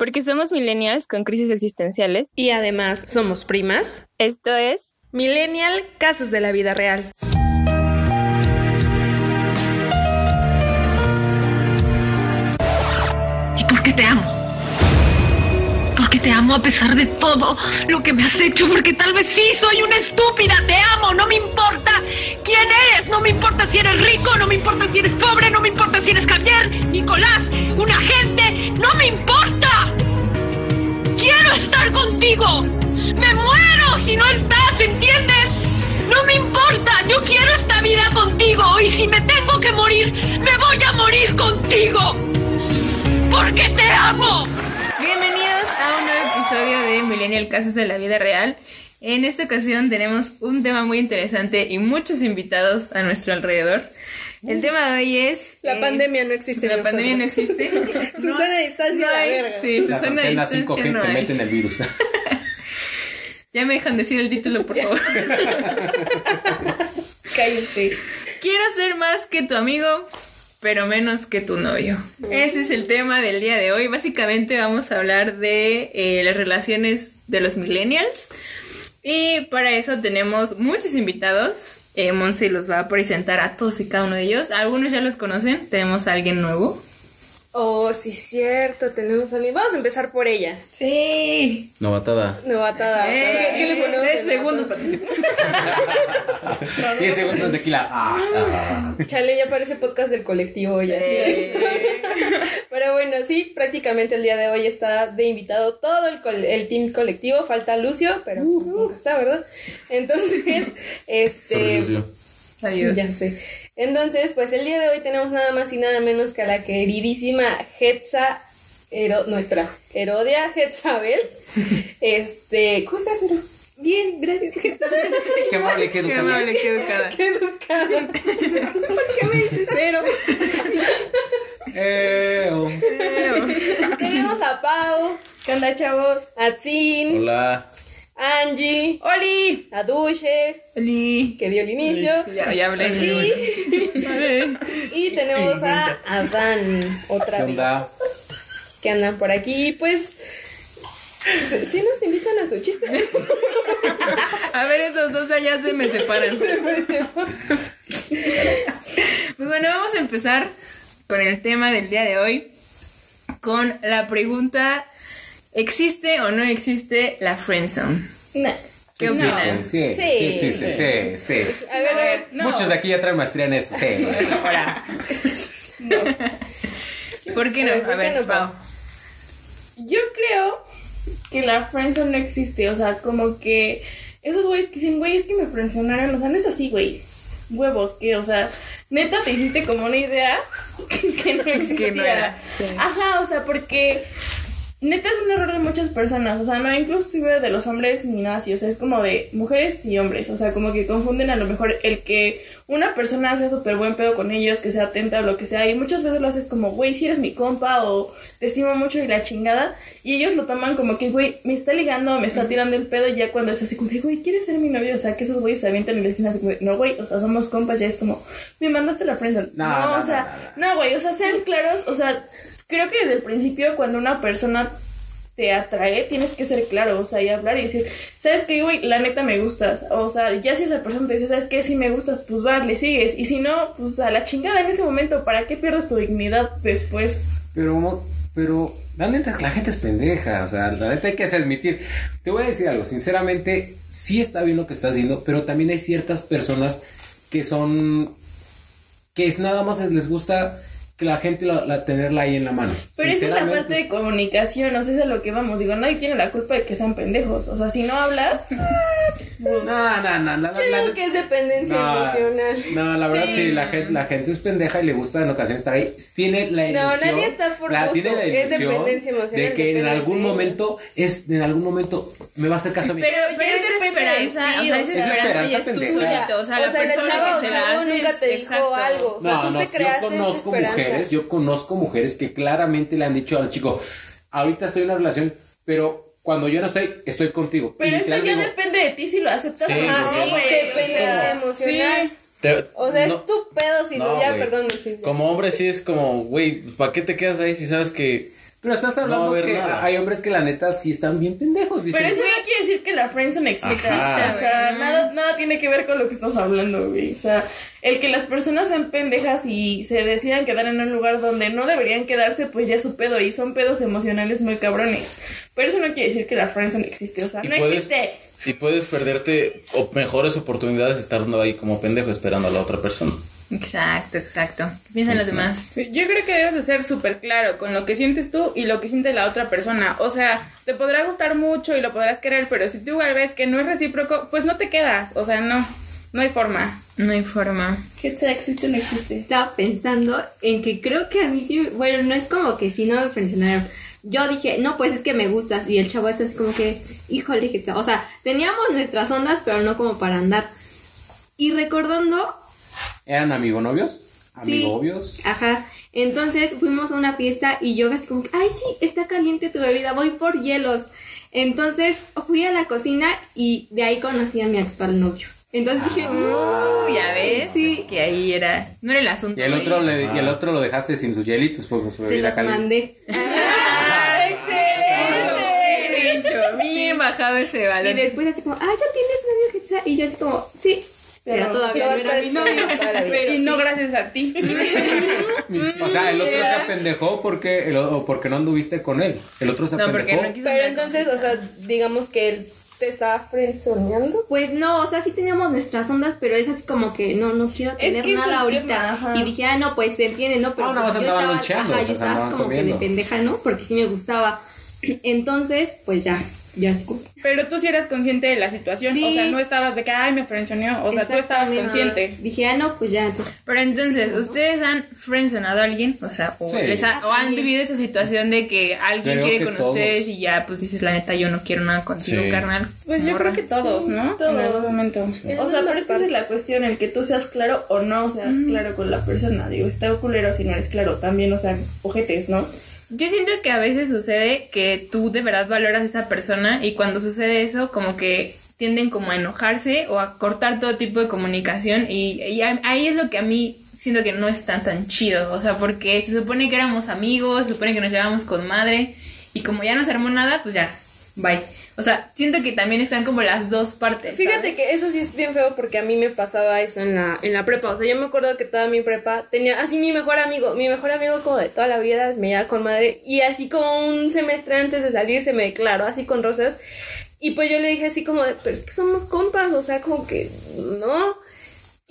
Porque somos millennials con crisis existenciales. Y además somos primas. Esto es Millennial Casos de la Vida Real. ¿Y por qué te amo? Porque te amo a pesar de todo lo que me has hecho, porque tal vez sí soy una estúpida, te amo, no me importa quién eres, no me importa si eres rico, no me importa si eres pobre, no me importa si eres Javier, Nicolás, un agente, no me importa. Quiero estar contigo. Me muero si no estás, ¿entiendes? No me importa, yo quiero esta vida contigo y si me tengo que morir, me voy a morir contigo. Porque te amo. Bienvenidos a un nuevo episodio de Millennial Casos de la Vida Real. En esta ocasión tenemos un tema muy interesante y muchos invitados a nuestro alrededor. El tema de hoy es... La eh, pandemia no existe. La pandemia no existe. Susana a distancia, no la verga. Sí, Las Susana a antenas distancia 5G no te meten el virus. Ya me dejan decir el título, por favor. Cállense. Quiero ser más que tu amigo, pero menos que tu novio. Ese es el tema del día de hoy. Básicamente vamos a hablar de eh, las relaciones de los millennials. Y para eso tenemos muchos invitados. Eh, Monse los va a presentar a todos y cada uno de ellos. Algunos ya los conocen. Tenemos a alguien nuevo. Oh, sí, cierto, tenemos a alguien. Vamos a empezar por ella. Sí. Novatada. Novatada. ¿Qué, qué le ponemos? Tres de segundos. novatada? 10 segundos de tequila. Ah, ah. Chale, ya parece podcast del colectivo ya. Pero bueno, sí, prácticamente el día de hoy está de invitado todo el, col- el team colectivo. Falta Lucio, pero pues nunca está, ¿verdad? Entonces, este... Sobre Lucio. Adiós. Ya sé. Entonces, pues el día de hoy tenemos nada más y nada menos que a la queridísima Hetza, Hero- nuestra Herodia Hetzabel. Este, ¿cómo estás, Hero? Bien, gracias. Qué amable, qué Qué educada. amable, qué educada. Qué educada. ¿Por qué me dices cero? Eh, oh. Tenemos a Pau. ¿Qué onda, chavos? A Tsin, Hola. Angie, ¡Oli! a Duche, ¡Oli! que dio el inicio. Ya, ya hablé. Y, y tenemos a Adán, otra ¿Qué vez. onda? Que andan por aquí. Y pues, sí nos invitan a su chiste. A ver, esos dos allá se me separan. Pues bueno, vamos a empezar con el tema del día de hoy. Con la pregunta: ¿existe o no existe la friendzone? Nah. ¿Qué Sí opinan? Sí, Sí. sí, existe, sí, sí. A ver, a ver. Muchos de aquí ya traen maestría en eso, sí. Ahora. ¿Por qué no? A ver, ¿por A qué ver, no, Pau. Yo creo que la friendzone no existe, o sea, como que esos güeyes que dicen, güey, es que me friendzonaron, o sea, no es así, güey. Huevos, que, o sea, neta te hiciste como una idea que no existía. era, sí. Ajá, o sea, porque neta es un error de muchas personas, o sea, no inclusive de los hombres ni nada así, o sea, es como de mujeres y hombres, o sea, como que confunden a lo mejor el que una persona sea súper buen pedo con ellos, que sea atenta o lo que sea, y muchas veces lo haces como, güey, si eres mi compa o te estimo mucho y la chingada, y ellos lo toman como que, güey, me está ligando, me está tirando el pedo, y ya cuando es así como, güey, ¿quieres ser mi novio? O sea, que esos güeyes se avientan y les dicen así como, no, güey, o sea, somos compas, ya es como, me mandaste la prensa. No, No, no, o sea, no, güey, o sea, sean claros, o sea, creo que desde el principio cuando una persona te atrae, tienes que ser claro, o sea, y hablar y decir, ¿sabes qué, güey? La neta me gustas. O sea, ya si esa persona te dice, ¿sabes qué? Si me gustas, pues vas, le sigues. Y si no, pues a la chingada en ese momento, ¿para qué pierdes tu dignidad después? Pero, pero, la neta, la gente es pendeja, o sea, la neta hay que admitir. Te voy a decir algo, sinceramente, sí está bien lo que estás diciendo, pero también hay ciertas personas que son, que es nada más les gusta que la gente la, la- tenerla ahí en la mano. Pero esa es la parte de comunicación, o sea, es a lo que vamos. Digo, nadie tiene la culpa de que sean pendejos. O sea, si no hablas, No, no, no, no, Yo la- digo que es dependencia no, emocional. No, la verdad sí, la, gente, la gente es pendeja y le gusta en ocasiones estar ahí. Tiene la No, ilusión. nadie está por la, gusto, tiene la es ilusión dependencia emocional, De que en algún momento es, en algún momento me va a hacer caso a mí. Pero, Pero depende de esperanza, o sea, sea, esperanza ya es tu pendeja. solito. O sea, la o sea, la chava o chavo nunca es- te dijo algo. O sea, No, tú no, te creaste esa esperanza. Mujeres, yo conozco mujeres que claramente le han dicho al chico, ahorita estoy en una relación, pero cuando yo no estoy, estoy contigo. pero eso ya digo, depende de ti si lo aceptas Sí, o no, Sí, güey. dependencia emocional. sí. Te- O sea, no, es tu pedo si no, no, ya, güey. perdón. ya. Como hombre sí es como, güey, ¿para qué te quedas ahí si sabes que Pero estás hablando No que nada. hay hombres que la neta sí están bien pendejos. Dicen, Pero eso no quiere decir que la friendzone exista. Ajá. o sea, güey. nada, nada tiene que ver con lo que estamos hablando, güey. O sea, el que las personas sean pendejas y se decidan quedar en un lugar donde no deberían quedarse, pues ya es su pedo. Y son pedos emocionales muy cabrones. Pero eso no quiere decir que la friendzone existe. O sea, no puedes- existe. Y puedes perderte o mejores oportunidades estando ahí como pendejo esperando a la otra persona. Exacto, exacto. ¿Qué piensan los Pues demás? Sí, yo creo que debes de ser súper claro con lo que sientes tú y lo que siente la otra persona. O sea, te podrá gustar mucho y lo podrás querer, pero si tú igual ves que no es recíproco, pues no te quedas. O sea, no, no hay forma. No hay forma. Que sea existe o no existe. Estaba pensando en que creo que a mí sí, bueno, no es como que si no me frencionaron. Yo dije, no, pues es que me gustas. Y el chavo es así como que, híjole, que o sea, teníamos nuestras ondas, pero no como para andar. Y recordando, ¿Eran amigo novios? sí, Amigo novios. Ajá. Entonces fuimos a una fiesta y yo así como que, ay, sí, está caliente tu bebida, voy por hielos. Entonces fui a la cocina y de ahí conocí a mi actual novio. Entonces dije, no, Uh, ya ves. Sí. Que ahí era. No era el asunto. Y el otro, le, y el otro lo dejaste sin sus hielitos porque su se bebida los caliente. mandé. Bien dicho. Bien bajado ese Y valor. después así como, ah, ¿ya tienes novio? Y yo así como, sí. Pero, Pero todavía no era mi novio. Pero y no gracias a ti. O sea, el otro se apendejó porque, el, o porque no anduviste con él. El otro se No, porque apendejó. no quiso Pero entonces, o sea, digamos que él te estaba frenzoneando. Pues no, o sea, sí teníamos nuestras ondas, pero es así como que no, no quiero Es tener que nada ahorita. tema, y dije, ah, no, pues se entiende, ¿no? Pero Ah, nada pues, más yo estaba, ajá, o sea, yo estaba como que de pendeja, ¿no? Porque sí me gustaba. Entonces, pues ya, ya Pero tú sí eras consciente de la situación. Sí. O sea, no estabas de que, ay, me frenzoneó. O sea, tú estabas consciente. Dije, ah, no, pues ya, entonces. Pero entonces, ¿ustedes han friendzonado a alguien? O sea, o, Sí. les ha- o han vivido esa situación de que alguien Creo quiere que con todos. ustedes y ya, pues dices, la neta, yo no quiero nada contigo, Sí. carnal. Pues yo creo que todos, ¿no? todos. En algún momento. O sea, pero es que esa es la cuestión, el que tú seas claro o no seas claro con la persona. Digo, está culero si no eres claro. También, o sea, ojetes, ¿no? Yo siento que a veces sucede que tú de verdad valoras a esta persona y cuando sucede eso, como que tienden como a enojarse o a cortar todo tipo de comunicación y, ahí es lo que a mí siento que no es tan tan chido, o sea, porque se supone que éramos amigos, se supone que nos llevábamos con madre y como ya no se armó nada, pues ya, bye. O sea, siento que también están como las dos partes. Fíjate ¿sabes? que eso sí es bien feo porque a mí me pasaba eso en la, en la prepa. O sea, yo me acuerdo que toda mi prepa tenía así mi mejor amigo, mi mejor amigo como de toda la vida, me llevaba con madre. Y así como un semestre antes de salir se me declaró así con rosas. Y pues yo le dije así como de, pero es que somos compas, o sea, como que no.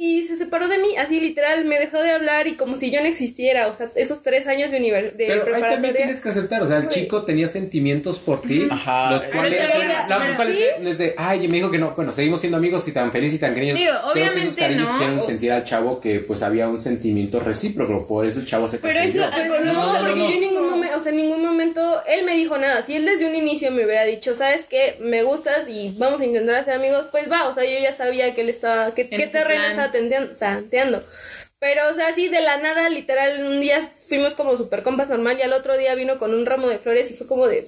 Y se separó de mí, así literal, me dejó de hablar y como si yo no existiera. O sea, esos tres años de, univer de Pero ahí también tienes que aceptar, o sea, el Güey. chico tenía sentimientos por ti, Ajá. los cuales, los cuales ¿sí? les de, ay, me dijo que no, bueno, seguimos siendo amigos y tan felices y tan cariñosos. Digo, Creo que esos obviamente cariños no, hicieron sentir al chavo que pues había un sentimiento recíproco, por eso el chavo se Pero es lo- Pero no, No, no, porque no. yo en ningún momento, o sea, en ningún momento él me dijo nada. Si él desde un inicio me hubiera dicho, sabes que me gustas y vamos a intentar ser amigos, pues va, o sea, yo ya sabía que él estaba, que, qué ese terreno plan. Estaba tanteando. Pero, o sea, así de la nada, literal, un día fuimos como super compas normal y al otro día vino con un ramo de flores y fue como de,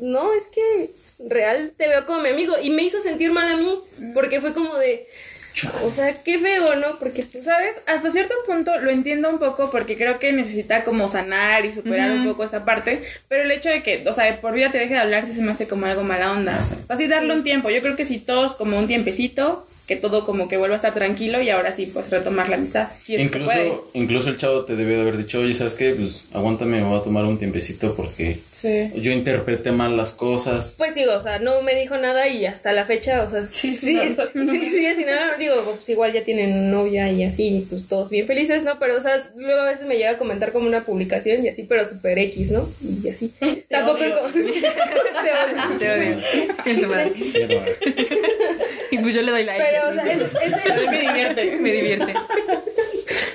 "Mm, no, es que real te veo como mi amigo. Y me hizo sentir mal a mí, porque fue como de, o sea, qué feo, ¿no? Porque pues, ¿Sabes? Hasta cierto punto lo entiendo un poco porque creo que necesita como sanar y superar un poco esa parte, pero el hecho de que, o sea, de por vida te deje de hablar sí se me hace como algo mala onda. O sea, así darle un tiempo. Yo creo que si todos como un tiempecito, que todo como que vuelva a estar tranquilo y ahora sí, pues retomar la amistad. Si es que se puede. Incluso, incluso el chavo te debió de haber dicho, oye, ¿sabes qué? Pues aguántame, me voy a tomar un tiempecito porque Sí. yo interpreté mal las cosas. Pues digo, o sea, no me dijo nada y hasta la fecha, o sea, sí, sí, sí, sí, sin nada, digo, pues igual ya tienen novia y así, pues todos bien felices, ¿no? Pero, o sea, luego a veces me llega a comentar como una publicación y así, pero super X, ¿no? Y así. Tampoco es odio. como... Te odio. Te odio. Tu madre. Y pues yo le doy like. Pero, o así. sea, ese, ese, Me divierte. me divierte.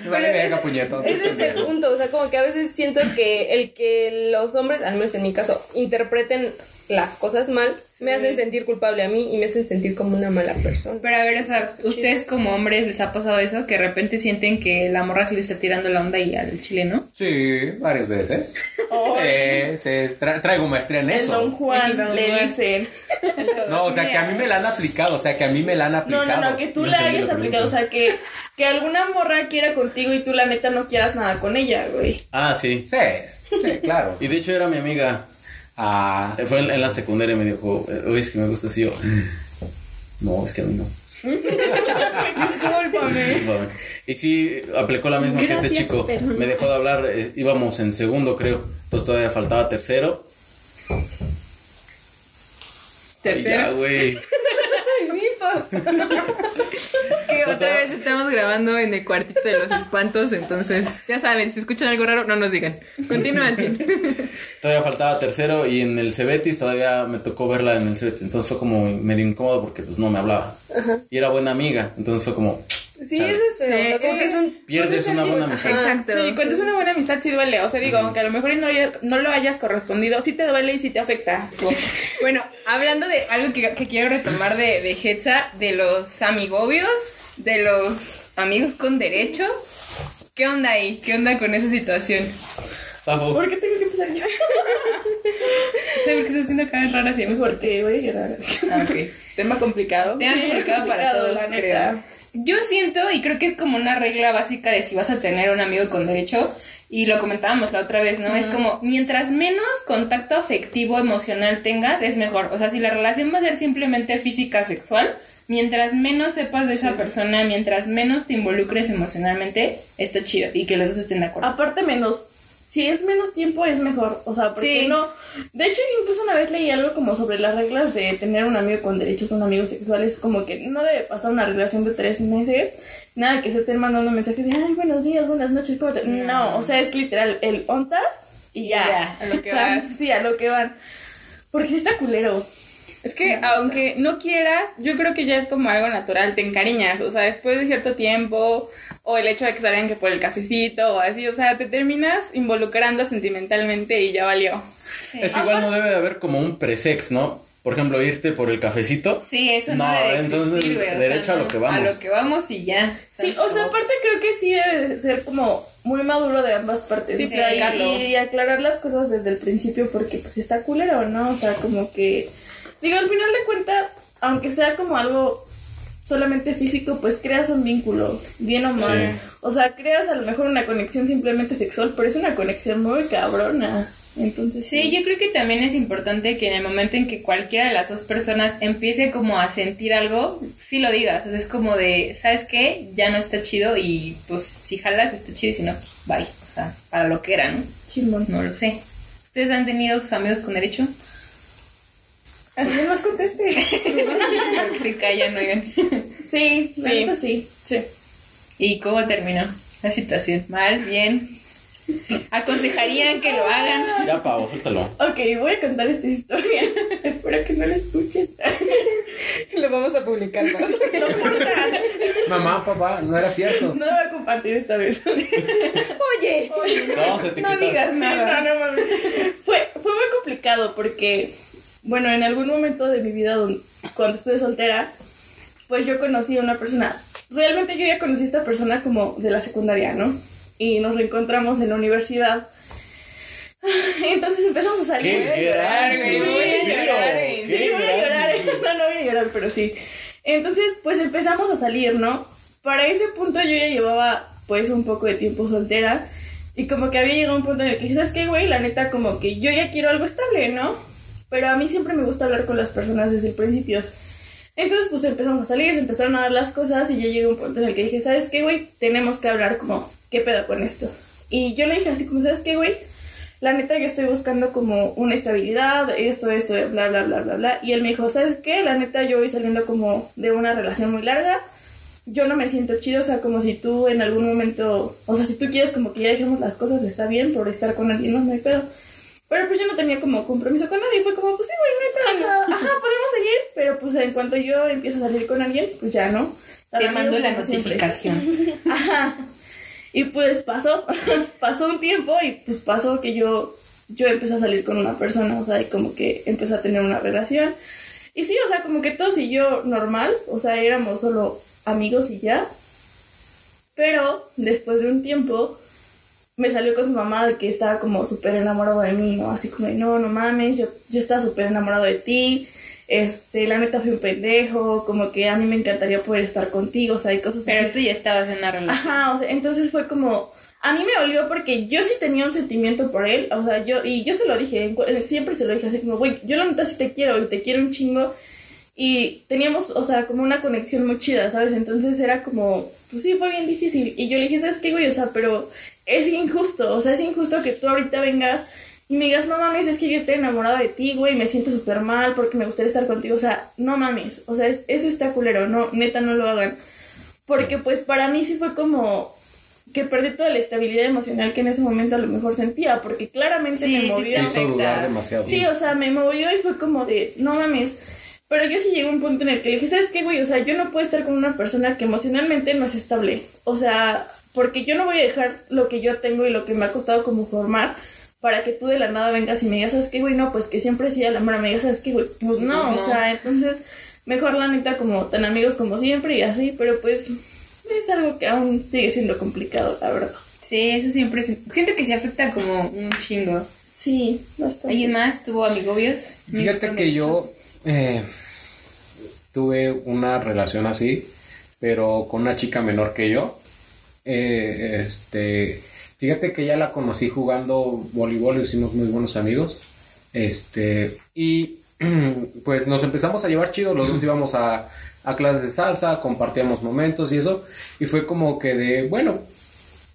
Vale Pero ese- puñetón. Ese es el punto, o sea, como que a veces siento que el que los hombres, al menos en mi caso, interpreten las cosas mal, me hacen sentir culpable a mí y me hacen sentir como una mala persona. Pero a ver, o sea, ¿ustedes como hombres les ha pasado eso? Que de repente sienten que la morra sí le está tirando la onda y al chile, ¿no? Sí, varias veces. Sí, sí, tra- traigo maestría en El eso. Don Juan Don le Juan. dicen. No, o sea, que a mí me la han aplicado, o sea, que a mí me la han No, aplicado. no, no, que tú No la hayas aplicado, o sea, que, que alguna morra quiera contigo y tú la neta no quieras nada con ella, güey. Ah, sí. Sí, sí, claro. Y de hecho era mi amiga. Ah, Fue en, en la secundaria y me dijo, oye, es que me gusta así yo. No, es que a mí no. Discúlpame. Y sí, aplicó la misma que este chico. no. Me dejó de hablar, eh, íbamos en segundo, creo. Entonces todavía faltaba tercero. Tercero. Ay, ya, güey. Es que otra vez estamos grabando en el cuartito de los espantos, entonces ya saben, si escuchan algo raro, no nos digan. Continúan, sí. Todavía faltaba tercero y en el Cebetis todavía me tocó verla en el Cebetis. Entonces fue como medio incómodo porque pues no me hablaba. Y era buena amiga. Entonces fue como... Sí, ¿sabes? eso es feo. Sí, o sea, como es que son Pierdes una buena amistad. Exacto. Sí, cuando es una buena amistad sí duele. O sea, digo, aunque a lo mejor no, no lo hayas correspondido, sí te duele y sí te afecta. Bueno, hablando de algo que, que quiero retomar de, de Hetza, de los amigobios, de los amigos con derecho. ¿Qué onda ahí? ¿Qué onda con esa situación? Bajo. ¿Por qué tengo que empezar yo? ¿Sabes por qué estás haciendo caras raras y a mí? Porque voy a llorar. Ah, ok. Tema complicado. Tema Sí, es complicado para complicado, todos, la creo. Yo siento, y creo que es como una regla básica de si vas a tener un amigo con derecho, y lo comentábamos la otra vez, ¿no? Es como, mientras menos contacto afectivo, emocional tengas, es mejor. O sea, si la relación va a ser simplemente física, sexual, mientras menos sepas de esa persona, mientras menos te involucres emocionalmente, está chido. Y que los dos estén de acuerdo. Aparte menos, si es menos tiempo es mejor, o sea, porque Sí. no, de hecho incluso una vez leí algo como sobre las reglas de tener un amigo con derechos, un amigo sexual, es como que no debe pasar una relación de tres meses, nada que se estén mandando mensajes de, ay, buenos días, buenas noches, ¿cómo te-?" No, o sea, es literal, el ontas y ya, ya, a lo que O sea, vas. Sí, a lo que van, porque si está culero. Es que aunque no quieras, yo creo que ya es como algo natural, te encariñas, o sea, después de cierto tiempo, o el hecho de que salgan que por el cafecito o así, o sea, te terminas involucrando sentimentalmente y ya valió. Es que igual no debe de haber como un presex, ¿no? Por ejemplo, irte por el cafecito. Sí, eso no, No, debe entonces, existir, güey. o sea, derecho a lo no, que vamos. A lo que vamos y ya. Sí, o sea, aparte creo que sí debe de ser como muy maduro de ambas partes. Sí, o sea, y aclarar las cosas desde el principio porque pues está culero, ¿no? O sea, como que... Digo, al final de cuentas, aunque sea como algo solamente físico, pues creas un vínculo, bien o mal. Sí. O sea, creas a lo mejor una conexión simplemente sexual, pero es una conexión muy cabrona. Entonces, Sí, yo creo que también es importante que en el momento en que cualquiera de las dos personas empiece como a sentir algo, sí lo digas. O sea, es como de, ¿sabes qué? Ya no está chido y pues si jalas está chido y si no, pues bye. O sea, para lo que era, ¿no? Chimón. No lo sé. ¿Ustedes han tenido sus amigos con derecho? ¿Alguien más conteste? Se callan, oigan. Sí, Sí. sí. sí. Sí. ¿Y cómo terminó la situación? ¿Mal? ¿Bien? ¿Aconsejarían que lo hagan? Ya, Pavo, suéltalo. Ok, voy a contar esta historia. Espero que no la escuchen. Lo vamos a publicar. ¿no? mamá, papá, no era cierto. No la voy a compartir esta vez. Oye, No, se te No digas nada. No, no. Fue, fue muy complicado porque, bueno, en algún momento de mi vida, cuando estuve soltera, pues yo conocí a una persona. Realmente yo ya conocí a esta persona como de la secundaria, ¿no? Y nos reencontramos en la universidad. Entonces empezamos a salir. Qué gran güey, voy a llorar, Sí, voy a llorar. No, no voy a llorar, pero sí. Entonces, pues empezamos a salir, ¿no? Para ese punto yo ya llevaba, pues, un poco de tiempo soltera. Y como que había llegado un punto en el que dije, ¿sabes qué, güey? La neta, como que yo ya quiero algo estable, ¿no? Pero a mí siempre me gusta hablar con las personas desde el principio. Entonces, pues empezamos a salir, se empezaron a dar las cosas y ya llegó un punto en el que dije, ¿sabes qué, güey? Tenemos que hablar como, ¿qué pedo con esto? Y yo le dije así como, ¿sabes qué, güey? La neta, yo estoy buscando como una estabilidad, esto, esto, bla, bla, bla, bla, bla. Y él me dijo, ¿sabes qué? La neta, yo voy saliendo como de una relación muy larga. Yo no me siento chido, o sea, como si tú en algún momento, o sea, si tú quieres como que ya dejemos las cosas, está bien por estar con alguien más, no hay pedo. Pero pues yo no tenía como compromiso con nadie, fue como, pues sí, güey, no hay pedo, o sea, ajá, podemos seguir, pero pues en cuanto yo empiezo a salir con alguien, pues ya no. Te mando la siempre. notificación. Ajá. Y pues pasó, pasó un tiempo y pues pasó que yo, yo empecé a salir con una persona, o sea, y como que empecé a tener una relación. Y sí, o sea, como que todo siguió normal, o sea, éramos solo amigos y ya. Pero después de un tiempo me salió con su mamá de que estaba como súper enamorado de mí, ¿no? Así como, no, no mames, yo, yo estaba súper enamorado de ti, este, la neta fui un pendejo, como que a mí me encantaría poder estar contigo, o sea, hay cosas Pero así. tú ya estabas en una relación. Ajá, o sea, entonces fue como, a mí me olió porque yo sí tenía un sentimiento por él, o sea, yo, y yo se lo dije, cu- siempre se lo dije así como, güey, yo la neta sí te quiero y te quiero un chingo. Y teníamos, o sea, como una conexión muy chida, ¿sabes? Entonces era como, pues sí, fue bien difícil. Y yo le dije, ¿sabes qué, güey? O sea, pero es injusto, o sea, es injusto que tú ahorita vengas y me digas, no mames, es que yo estoy enamorada de ti, güey, me siento súper mal porque me gustaría estar contigo. O sea, no mames, o sea, es- eso está culero, no, neta, no lo hagan. Porque pues para mí sí fue como que perdí toda la estabilidad emocional que en ese momento a lo mejor sentía, porque claramente Sí, me sí movió. Te hizo dudar demasiado. Sí, o sea, me movió y fue como de, no mames. Pero yo sí llegué a un punto en el que le dije, ¿sabes qué, güey? O sea, yo no puedo estar con una persona que emocionalmente no es estable. O sea, porque yo no voy a dejar lo que yo tengo y lo que me ha costado como formar para que tú de la nada vengas y me digas, ¿sabes qué, güey? No, pues que siempre sí a la mano me digas, ¿sabes qué, güey? Pues no, Pues no. o sea, entonces, mejor la neta como tan amigos como siempre y así, pero pues es algo que aún sigue siendo complicado, la verdad. Sí, eso siempre. Siento que se afecta como un chingo. Sí, bastante. ¿Alguien más tuvo amigobios? Fíjate que yo eh, tuve una relación así, pero con una chica menor que yo. Eh, este, fíjate que ya la conocí jugando voleibol, hicimos muy buenos amigos. Este, y pues nos empezamos a llevar chido, los dos íbamos a, a clases de salsa, compartíamos momentos y eso, y fue como que de, bueno,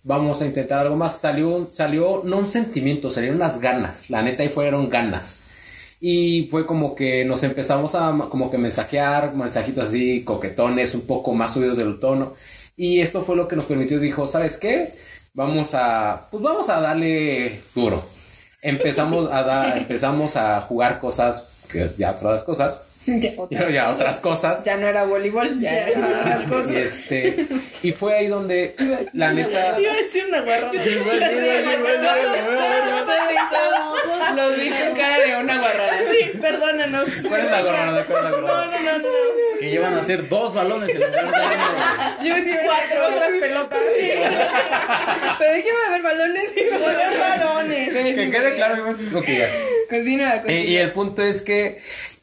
vamos a intentar algo más. Salió, salió, no un sentimiento, salieron unas ganas, la neta, y fueron ganas. Y fue como que nos empezamos a como que mensajear, mensajitos así, coquetones, un poco más subidos del tono. Y esto fue lo que nos permitió, dijo, ¿sabes qué? Vamos a, pues vamos a darle duro. Empezamos a dar, empezamos a jugar cosas, que ya otras cosas, Ya, ya, ya otras cosas. ya no era voleibol, ya era otras cosas. Y este, y fue ahí donde la neta. Iba a decir una guarrada. Lo vi con cara de una guarrada. Sí, perdónanos. ¿Cuál es la gorrada? ¿Cuál es la No, gorrada? no, no, no. no. Que llevan a hacer dos balones en lugar de uno. Yo decía cuatro otras pelotas. Pero de qué va a haber balones y Poner balones. Que quede claro, yo me- ok, ya. Continúa, continúa. Eh, y el punto es que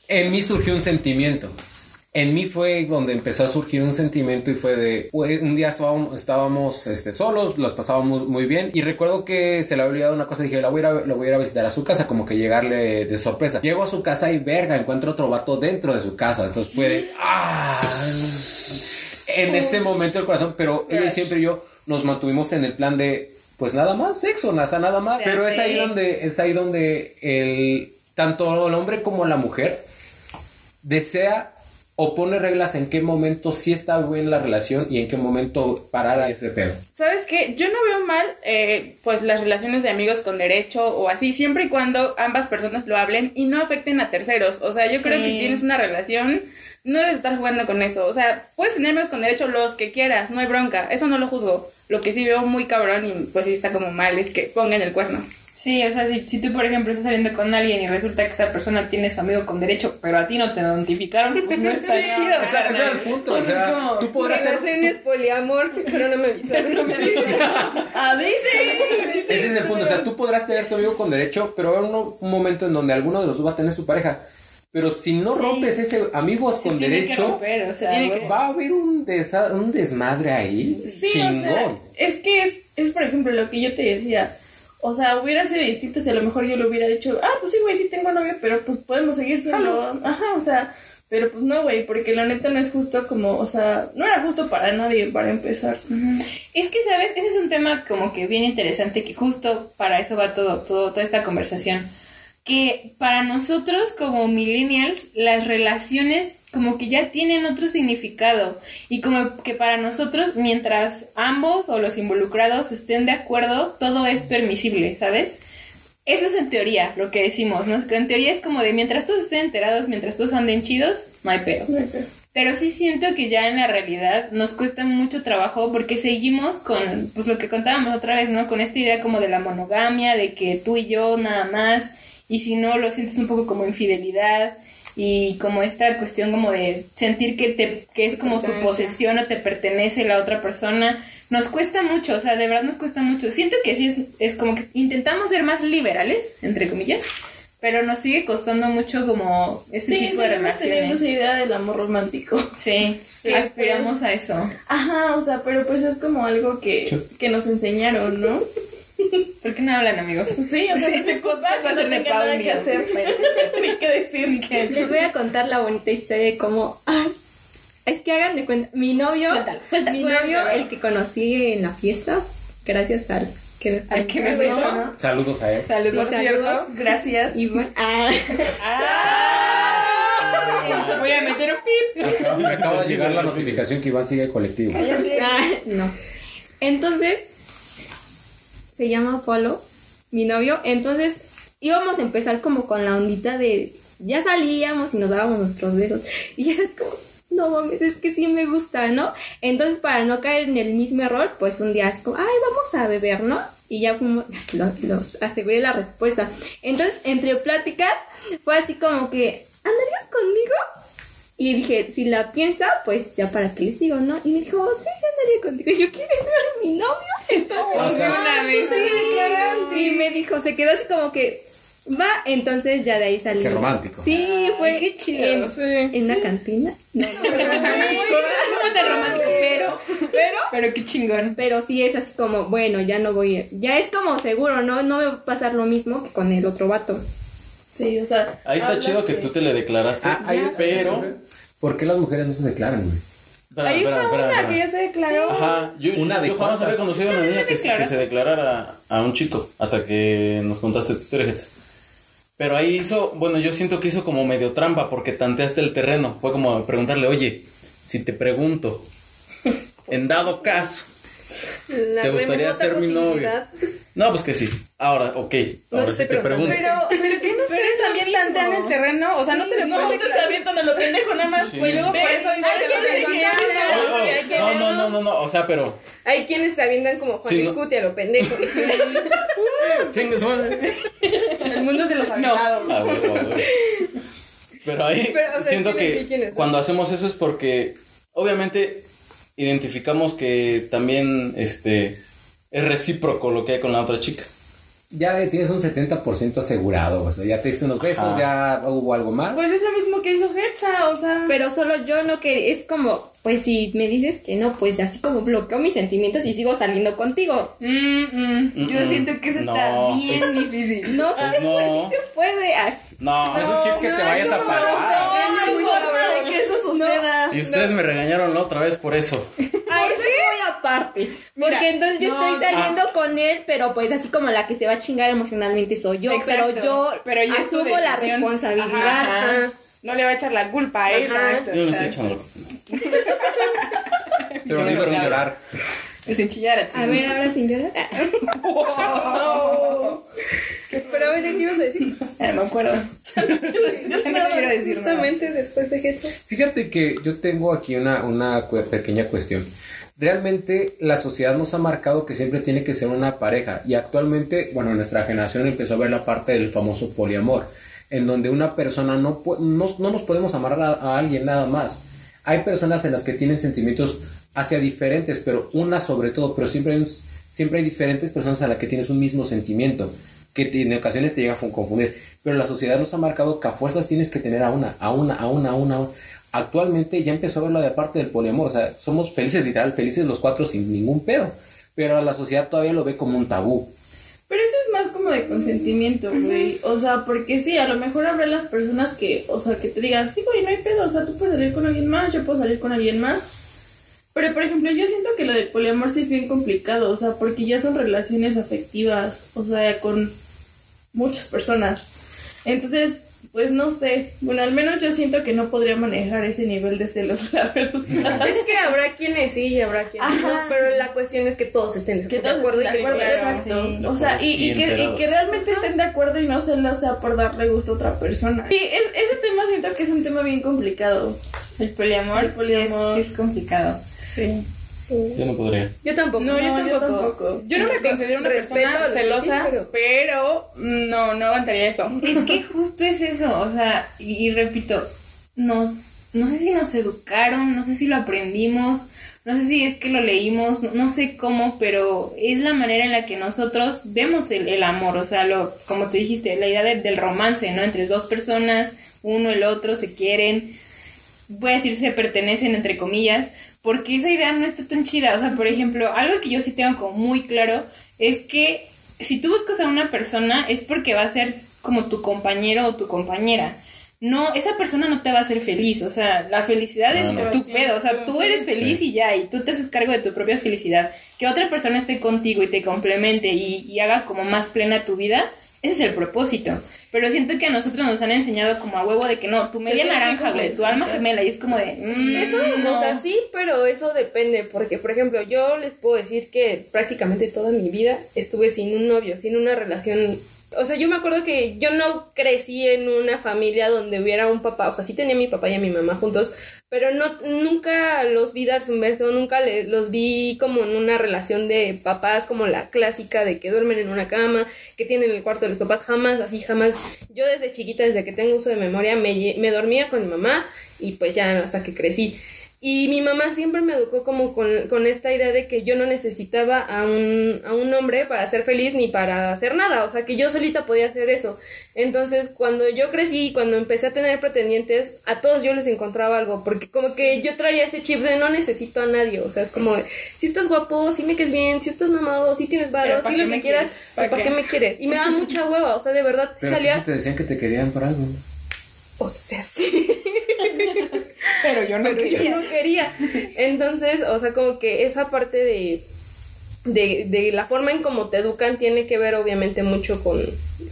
en mí surgió un sentimiento. En mí fue donde empezó a surgir un sentimiento y fue de, un día estábamos, estábamos este, solos, los pasábamos muy bien y recuerdo que se le había olvidado una cosa y dije, la voy, a ir a, la voy a ir a visitar a su casa, como que llegarle de sorpresa. Llego a su casa y verga, encuentro otro vato dentro de su casa, entonces fue de, ah, en ese momento el corazón, pero ella y siempre yo nos mantuvimos en el plan de, pues nada más, sexo, nada, nada más, pero es ahí donde, es ahí donde el, tanto el hombre como la mujer desea o pone reglas en qué momento sí está buena la relación y en qué momento parar a ese pedo. ¿Sabes qué? Yo no veo mal, eh, pues, las relaciones de amigos con derecho o así, siempre y cuando ambas personas lo hablen y no afecten a terceros. O sea, yo creo que si tienes una relación, no debes estar jugando con eso. O sea, puedes tener amigos con derecho los que quieras, no hay bronca. Eso no lo juzgo. Lo que sí veo muy cabrón y pues sí está como mal es que pongan el cuerno. Sí, o sea, si, si tú, por ejemplo, estás saliendo con alguien y resulta que esa persona tiene su amigo con derecho, pero a ti no te identificaron, pues no está Sí, chido. o O sea, ese es el punto, o Pues es sea, como- tú podrás ser... Relaciones poliamor, pero no me avisaron. No me avisaron. A veces. Ese es el punto, o sea, tú podrás tener tu amigo con derecho, pero va a haber uno- un momento en donde alguno de los dos va a tener su pareja. Pero si no rompes ese amigos Se con derecho, romper, o sea, va a haber un, desa- un desmadre ahí. Sí, chingón. o sea, es que es, es, por ejemplo, lo que yo te decía. O sea, hubiera sido distinto si a lo mejor yo le hubiera dicho, ah, pues sí, güey, sí tengo novio, pero pues podemos seguir solo. Ajá, o sea, pero pues no, güey, porque la neta no es justo como, o sea, no era justo para nadie para empezar. Es que, ¿sabes? Ese es un tema como que bien interesante, que justo para eso va todo, todo, toda esta conversación. Que para nosotros como millennials, las relaciones como que ya tienen otro significado. Y como que para nosotros, mientras ambos o los involucrados estén de acuerdo, todo es permisible, ¿sabes? Eso es en teoría lo que decimos, ¿no? En teoría es como de mientras todos estén enterados, mientras todos anden chidos, no hay pedo. Pero sí siento que ya en la realidad nos cuesta mucho trabajo porque seguimos con, pues lo que contábamos otra vez, ¿no? Con esta idea como de la monogamia, de que tú y yo nada más, y si no lo sientes un poco como infidelidad y como esta cuestión como de sentir que, te, que es como tu posesión o te pertenece la otra persona, nos cuesta mucho, o sea, de verdad nos cuesta mucho. Siento que sí es, es como que intentamos ser más liberales, entre comillas, Pero nos sigue costando mucho como ese Sí, tipo de seguimos teniendo esa relaciones. idea del amor romántico. Sí, Sí, aspiramos pues. a eso. Ajá, o sea, pero pues es como algo que, que nos enseñaron, ¿no? ¿Por qué no hablan, amigos? Sí, o sea, Sí, es este podcast que va a no ser de Pau nada que hacer, ni que decir. Les voy a contar la bonita historia de cómo. Ay, es que hagan de cuenta. Mi novio. Suéltalo, suéltalo. Mi novio, el que conocí en la fiesta, gracias al que me Al que me. Saludos a él. Saludos. Por cierto, gracias. Y bueno, ah, Voy a meter un pip. Acaba- Me acaba de llegar la notificación que Iván sigue colectivo. ah, no. Entonces, se llama Polo, mi novio. Entonces, íbamos a empezar como con la ondita de. Ya salíamos y nos dábamos nuestros besos. Y es como. No mames, es que sí me gusta, ¿no? Entonces, para no caer en el mismo error, pues un día así como, ay, vamos a beber, ¿no? Y ya fuimos, los, los aseguré la respuesta. Entonces, entre pláticas, fue así como que, ¿andarías conmigo? Y dije, si la piensa, pues ya para qué le sigo, ¿no? Y me dijo, sí, sí andaría contigo. Y yo, ¿quieres ser mi novio? Entonces, O sea, una vez. sí, declaraste. Y me dijo, se quedó así como que, va, entonces ya de ahí salió. Qué romántico. Sí, fue qué chido. En, Sí. en una cantina. No, No tan romántico, pero, pero, pero qué chingón. pero sí es así como, bueno, ya no voy, ya es como seguro, ¿no? No me va a pasar lo mismo que con el otro vato. Sí, o sea. Ahí está chido que de- tú te le declaraste, Ah, hay- pero... ¿Por qué las mujeres no se declaran, güey? Espera, Ahí espera, está espera, una que ya se declaró. Ajá, yo, Una de yo jamás había conocido a una niña que, se- declaró. que se declarara a un chico hasta que nos contaste tu historia, Hetza. Pero ahí hizo, bueno, yo siento que hizo como medio trampa porque tanteaste el terreno. Fue como preguntarle, oye, si te pregunto, en dado caso, La ¿te gustaría ser mi novio? No, pues que sí. Ahora, ok, No ahora te sí te pregunto. Pero, pero que no ustedes es lo también mismo. tantean el terreno, o sea, no te le no, ustedes se avientan a lo pendejo nada más, Sí. pues luego por eso dicen hay que que no, no, no, no, no, o sea, pero... Hay quienes se avientan como Juan Sí, no. Escuti a lo pendejo. Chingue su madre. El mundo es de los aventados. Pero ahí Pero, o sea, siento ¿quiénes que no? cuando hacemos eso es porque obviamente identificamos que también este es recíproco lo que hay con la otra chica. Ya tienes un 70% asegurado, o sea, ya te diste unos besos, Ajá. ya hubo algo más. Pues es lo mismo que hizo Hetza, o sea. Pero solo yo no que es como, pues si me dices que no, pues ya así como bloqueo mis sentimientos y sigo saliendo contigo. Mm, mm. Yo Mm, siento que eso no, está bien pues- difícil. No, sí Pues se puede, no. sí se puede. Ay, No, es un chip que te vayas a No, pagar. no hay forma de que eso suceda. y ustedes me regañaron la otra vez por eso. Ay, es muy aparte. Porque Mira, entonces yo no, estoy saliendo con él, pero pues así como la que se va a chingar emocionalmente soy yo. Exacto, pero yo pero ya es asumo la responsabilidad. Ajá. Ajá. No le va a echar la culpa a. Exacto, Yo no estoy echando. Pero dime sin llorar. Sin chillar. A ver, ahora sin llorar. Pero a ver, ¿qué ibas a decir? Ya no me acuerdo. Ya no quiero decir nada. Justamente después de Hetza. Fíjate que yo tengo aquí una, pequeña cuestión. Realmente la sociedad nos ha marcado que siempre tiene que ser una pareja y actualmente, bueno, nuestra generación empezó a ver la parte del famoso poliamor, en donde una persona no, no, no nos podemos amar a, a alguien nada más. Hay personas en las que tienen sentimientos hacia diferentes, pero una sobre todo, pero siempre hay, un- siempre hay diferentes personas a las que tienes un mismo sentimiento, que en ocasiones te llega a fu- confundir. Pero la sociedad nos ha marcado que a fuerzas tienes que tener a una, a una, a una, a una. Actualmente ya empezó a ver la de parte del poliamor, o sea, somos felices, literal, felices los cuatro sin ningún pedo. Pero la sociedad todavía lo ve como un tabú. Pero eso es de consentimiento, güey. O sea, porque sí, a lo mejor habrá las personas que, o sea, que te digan, sí, güey, no hay pedo. O sea, tú puedes salir con alguien más, yo puedo salir con alguien más. Pero, por ejemplo, yo siento que lo del poliamor sí es bien complicado. O sea, porque ya son relaciones afectivas. O sea, con muchas personas. Entonces, pues no sé. Bueno, al menos yo siento que no podría manejar ese nivel de celos, la verdad. Es que habrá quienes sí y habrá quienes no, pero la cuestión es que todos estén que de todos acuerdo y estén que de acuerdo, claro, exacto. De O sea, y, Y y que, y que realmente estén de acuerdo y no se lo sea por darle gusto a otra persona. Sí, es, ese tema siento que es un tema bien complicado. El poliamor, El poliamor. Sí, es, sí es complicado. Sí. Sí. Yo no podría. Yo tampoco. No, yo tampoco. Yo no me considero una persona celosa, sí, pero- pero no, no aguantaría eso. Es que justo es eso, o sea, y, y repito, nos, no sé si nos educaron, no sé si lo aprendimos, no sé si es que lo leímos, no, no sé cómo, pero es la manera en la que nosotros vemos el, el amor, o sea, lo, como tú dijiste, la idea de- del romance, ¿no? Entre dos personas, uno, el otro, se quieren, voy a decir se pertenecen entre comillas, porque esa idea no está tan chida. O sea, por ejemplo, algo que yo sí tengo como muy claro es que si tú buscas a una persona es porque va a ser como tu compañero o tu compañera. No, esa persona no te va a hacer feliz, o sea, la felicidad es No, no. tu pedo, o sea, tú eres feliz Sí. y ya, y tú te haces cargo de tu propia felicidad. Que otra persona esté contigo y te complemente y, y haga como más plena tu vida, ese es el propósito. Pero siento que a nosotros nos han enseñado como a huevo de que no, tu media naranja, güey, tu alma gemela, y es como de... mm, Eso, no. o sea, sí, pero eso depende, porque, por ejemplo, yo les puedo decir que prácticamente toda mi vida estuve sin un novio, sin una relación. O sea, yo me acuerdo que yo no crecí en una familia donde hubiera un papá, o sea, sí tenía mi papá y a mi mamá juntos, pero no, nunca los vi darse un beso, nunca le- los vi como en una relación de papás, como la clásica de que duermen en una cama, que tienen el cuarto de los papás, jamás, así, jamás. Yo desde chiquita, desde que tengo uso de memoria, me, me dormía con mi mamá y pues ya hasta que crecí. Y mi mamá siempre me educó como con, con esta idea de que yo no necesitaba a un, a un hombre para ser feliz ni para hacer nada, o sea, que yo solita podía hacer eso. Entonces, cuando yo crecí y cuando empecé a tener pretendientes, a todos yo les encontraba algo, porque como que yo traía ese chip de no necesito a nadie, o sea, es como, de, si estás guapo, si me quedes bien, si estás mamado, si tienes varo, ¿para si lo me que quieras, quieres? ¿para, ¿Para qué qué? me quieres? Y me da mucha hueva, o sea, de verdad sí Pero salía, te decían que te querían por algo. O sea, sí. Pero yo no pero yo no quería. Entonces, o sea, como que esa parte de, de, de la forma en cómo te educan tiene que ver obviamente mucho con,